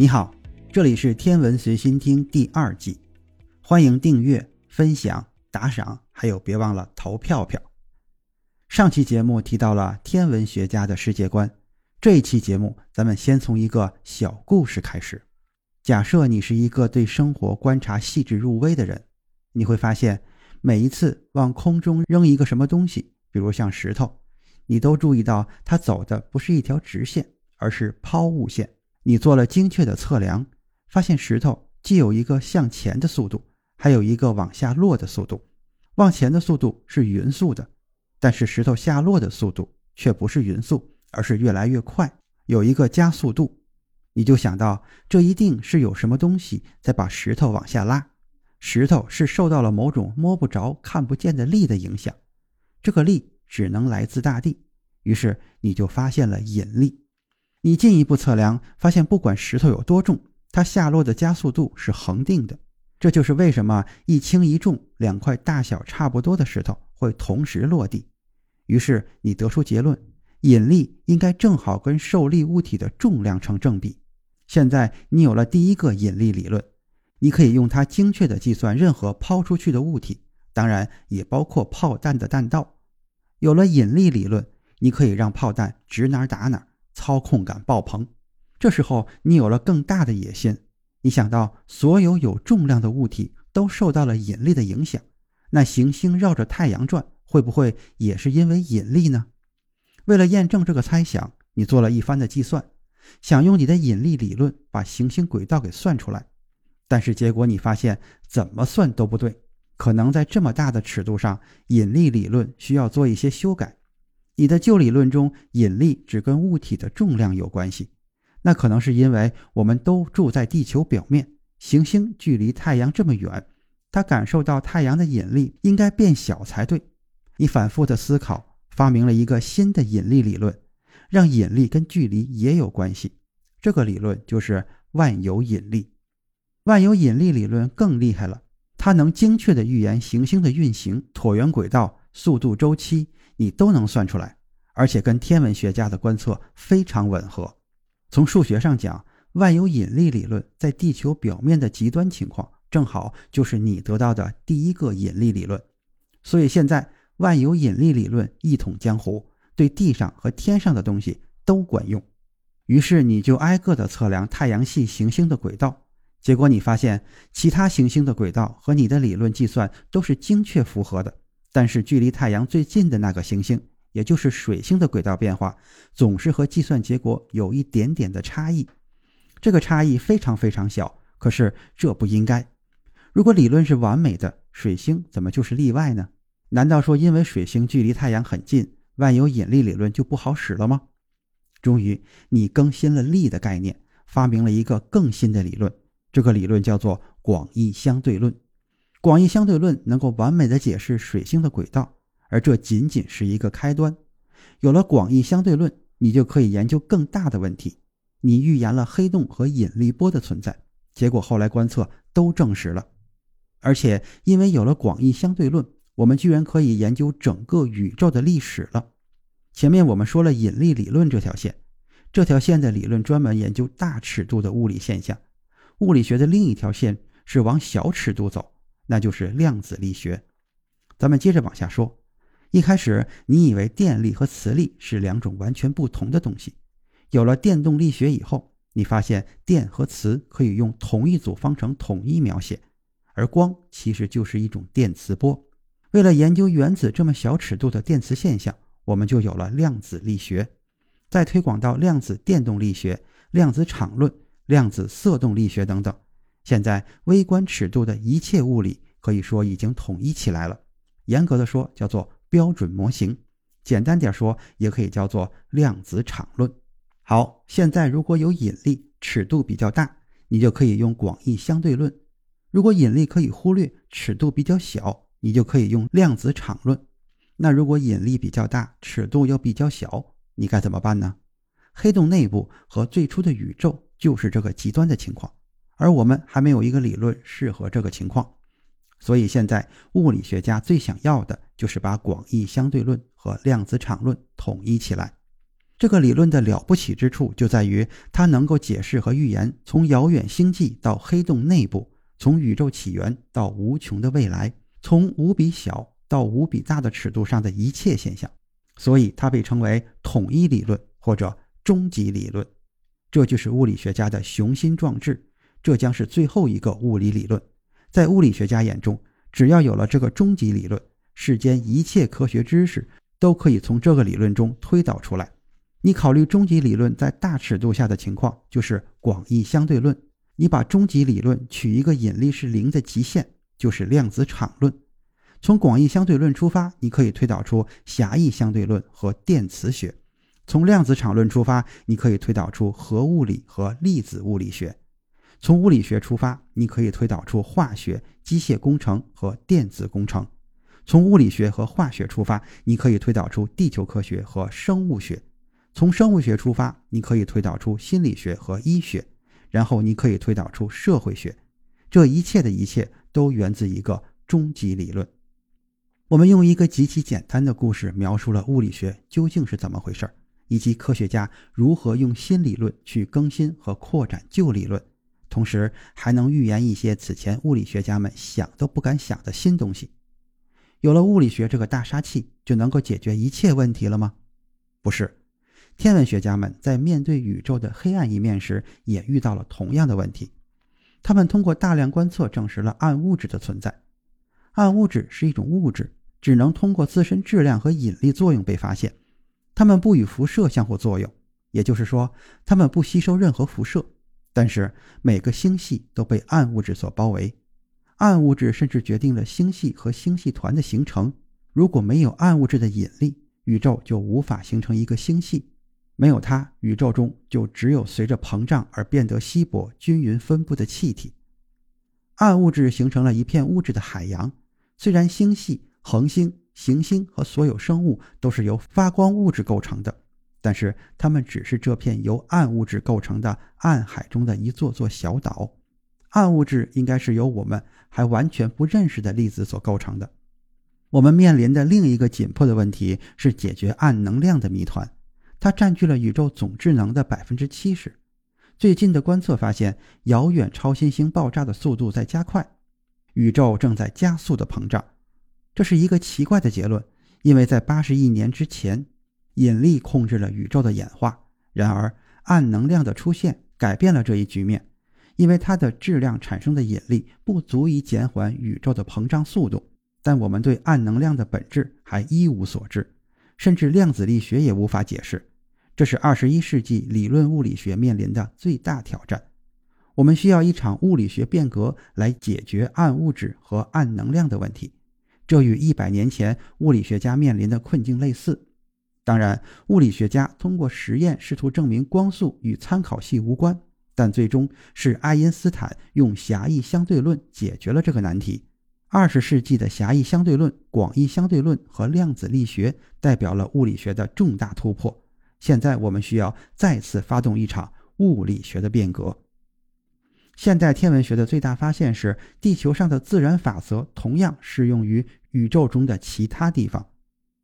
你好，这里是天文随心听第二季，欢迎订阅、分享、打赏，还有别忘了投票票。上期节目提到了天文学家的世界观，这一期节目咱们先从一个小故事开始。假设你是一个对生活观察细致入微的人，你会发现，每一次往空中扔一个什么东西，比如像石头，你都注意到它走的不是一条直线，而是抛物线。你做了精确的测量，发现石头既有一个向前的速度，还有一个往下落的速度。往前的速度是匀速的，但是石头下落的速度却不是匀速，而是越来越快，有一个加速度。你就想到，这一定是有什么东西在把石头往下拉。石头是受到了某种摸不着、看不见的力的影响，这个力只能来自大地。于是你就发现了引力。你进一步测量，发现不管石头有多重，它下落的加速度是恒定的。这就是为什么一轻一重两块大小差不多的石头会同时落地。于是你得出结论：引力应该正好跟受力物体的重量成正比。现在你有了第一个引力理论，你可以用它精确地计算任何抛出去的物体，当然也包括炮弹的弹道。有了引力理论，你可以让炮弹指哪打哪。操控感爆棚，这时候你有了更大的野心。你想到所有有重量的物体都受到了引力的影响，那行星绕着太阳转会不会也是因为引力呢？为了验证这个猜想，你做了一番的计算，想用你的引力理论把行星轨道给算出来。但是结果你发现怎么算都不对，可能在这么大的尺度上，引力理论需要做一些修改。你的旧理论中，引力只跟物体的重量有关系，那可能是因为我们都住在地球表面，行星距离太阳这么远，它感受到太阳的引力应该变小才对。你反复的思考，发明了一个新的引力理论，让引力跟距离也有关系。这个理论就是万有引力。万有引力理论更厉害了，它能精确的预言行星的运行、椭圆轨道、速度周期。你都能算出来，而且跟天文学家的观测非常吻合。从数学上讲，万有引力理论在地球表面的极端情况，正好就是你得到的第一个引力理论。所以现在万有引力理论一统江湖，对地上和天上的东西都管用。于是你就挨个的测量太阳系行星的轨道，结果你发现其他行星的轨道和你的理论计算都是精确符合的。但是距离太阳最近的那个行星，也就是水星的轨道变化，总是和计算结果有一点点的差异。这个差异非常非常小，可是这不应该。如果理论是完美的，水星怎么就是例外呢？难道说因为水星距离太阳很近，万有引力理论就不好使了吗？终于，你更新了力的概念，发明了一个更新的理论。这个理论叫做广义相对论。广义相对论能够完美的解释水星的轨道，而这仅仅是一个开端。有了广义相对论，你就可以研究更大的问题。你预言了黑洞和引力波的存在，结果后来观测都证实了。而且因为有了广义相对论，我们居然可以研究整个宇宙的历史了。前面我们说了引力理论这条线，这条线的理论专门研究大尺度的物理现象。物理学的另一条线是往小尺度走。那就是量子力学。咱们接着往下说。一开始你以为电力和磁力是两种完全不同的东西，有了电动力学以后，你发现电和磁可以用同一组方程统一描写，而光其实就是一种电磁波。为了研究原子这么小尺度的电磁现象，我们就有了量子力学。再推广到量子电动力学、量子场论、量子色动力学等等。现在微观尺度的一切物理可以说已经统一起来了。严格的说，叫做标准模型，简单点说，也可以叫做量子场论。好，现在如果有引力，尺度比较大，你就可以用广义相对论；如果引力可以忽略，尺度比较小，你就可以用量子场论。那如果引力比较大，尺度又比较小，你该怎么办呢？黑洞内部和最初的宇宙就是这个极端的情况，而我们还没有一个理论适合这个情况。所以现在物理学家最想要的就是把广义相对论和量子场论统一起来。这个理论的了不起之处就在于它能够解释和预言从遥远星际到黑洞内部，从宇宙起源到无穷的未来，从无比小到无比大的尺度上的一切现象。所以它被称为统一理论或者终极理论。这就是物理学家的雄心壮志。这将是最后一个物理理论。在物理学家眼中，只要有了这个终极理论，世间一切科学知识都可以从这个理论中推导出来。你考虑终极理论在大尺度下的情况，就是广义相对论。你把终极理论取一个引力是零的极限，就是量子场论。从广义相对论出发，你可以推导出狭义相对论和电磁学；从量子场论出发，你可以推导出核物理和粒子物理学。从物理学出发，你可以推导出化学、机械工程和电子工程；从物理学和化学出发，你可以推导出地球科学和生物学；从生物学出发，你可以推导出心理学和医学；然后你可以推导出社会学。这一切的一切都源自一个终极理论。我们用一个极其简单的故事描述了物理学究竟是怎么回事，以及科学家如何用新理论去更新和扩展旧理论。同时还能预言一些此前物理学家们想都不敢想的新东西。有了物理学这个大杀器，就能够解决一切问题了吗？不是。天文学家们在面对宇宙的黑暗一面时，也遇到了同样的问题。他们通过大量观测证实了暗物质的存在。暗物质是一种物质，只能通过自身质量和引力作用被发现。它们不与辐射相互作用，也就是说，它们不吸收任何辐射。但是每个星系都被暗物质所包围，暗物质甚至决定了星系和星系团的形成。如果没有暗物质的引力，宇宙就无法形成一个星系；没有它，宇宙中就只有随着膨胀而变得稀薄、均匀分布的气体。暗物质形成了一片物质的海洋。虽然星系、恒星、行星和所有生物都是由发光物质构成的。但是它们只是这片由暗物质构成的暗海中的一座座小岛，暗物质应该是由我们还完全不认识的粒子所构成的。我们面临的另一个紧迫的问题是解决暗能量的谜团，它占据了宇宙总智能的百分之七十。最近的观测发现，遥远超新星爆炸的速度在加快，宇宙正在加速的膨胀。这是一个奇怪的结论，因为在八十亿年之前。引力控制了宇宙的演化，然而暗能量的出现改变了这一局面，因为它的质量产生的引力不足以减缓宇宙的膨胀速度。但我们对暗能量的本质还一无所知，甚至量子力学也无法解释。这是二十一世纪理论物理学面临的最大挑战。我们需要一场物理学变革来解决暗物质和暗能量的问题，这与一百年前物理学家面临的困境类似。当然，物理学家通过实验试图证明光速与参考系无关，但最终是爱因斯坦用狭义相对论解决了这个难题。二十世纪的狭义相对论、广义相对论和量子力学代表了物理学的重大突破。现在我们需要再次发动一场物理学的变革。现代天文学的最大发现是，地球上的自然法则同样适用于宇宙中的其他地方。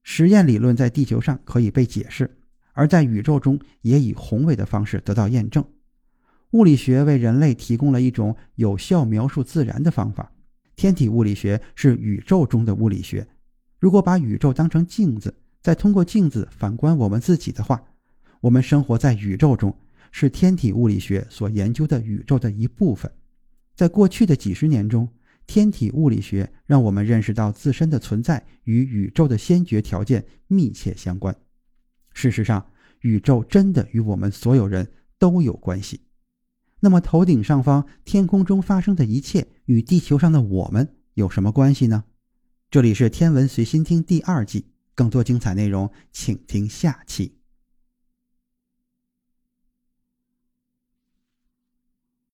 实验理论在地球上可以被解释，而在宇宙中也以宏伟的方式得到验证。物理学为人类提供了一种有效描述自然的方法。天体物理学是宇宙中的物理学。如果把宇宙当成镜子，再通过镜子反观我们自己的话，我们生活在宇宙中，是天体物理学所研究的宇宙的一部分。在过去的几十年中，天体物理学让我们认识到自身的存在与宇宙的先决条件密切相关。事实上，宇宙真的与我们所有人都有关系。那么，头顶上方天空中发生的一切与地球上的我们有什么关系呢？这里是天文随心听第二季，更多精彩内容，请听下期。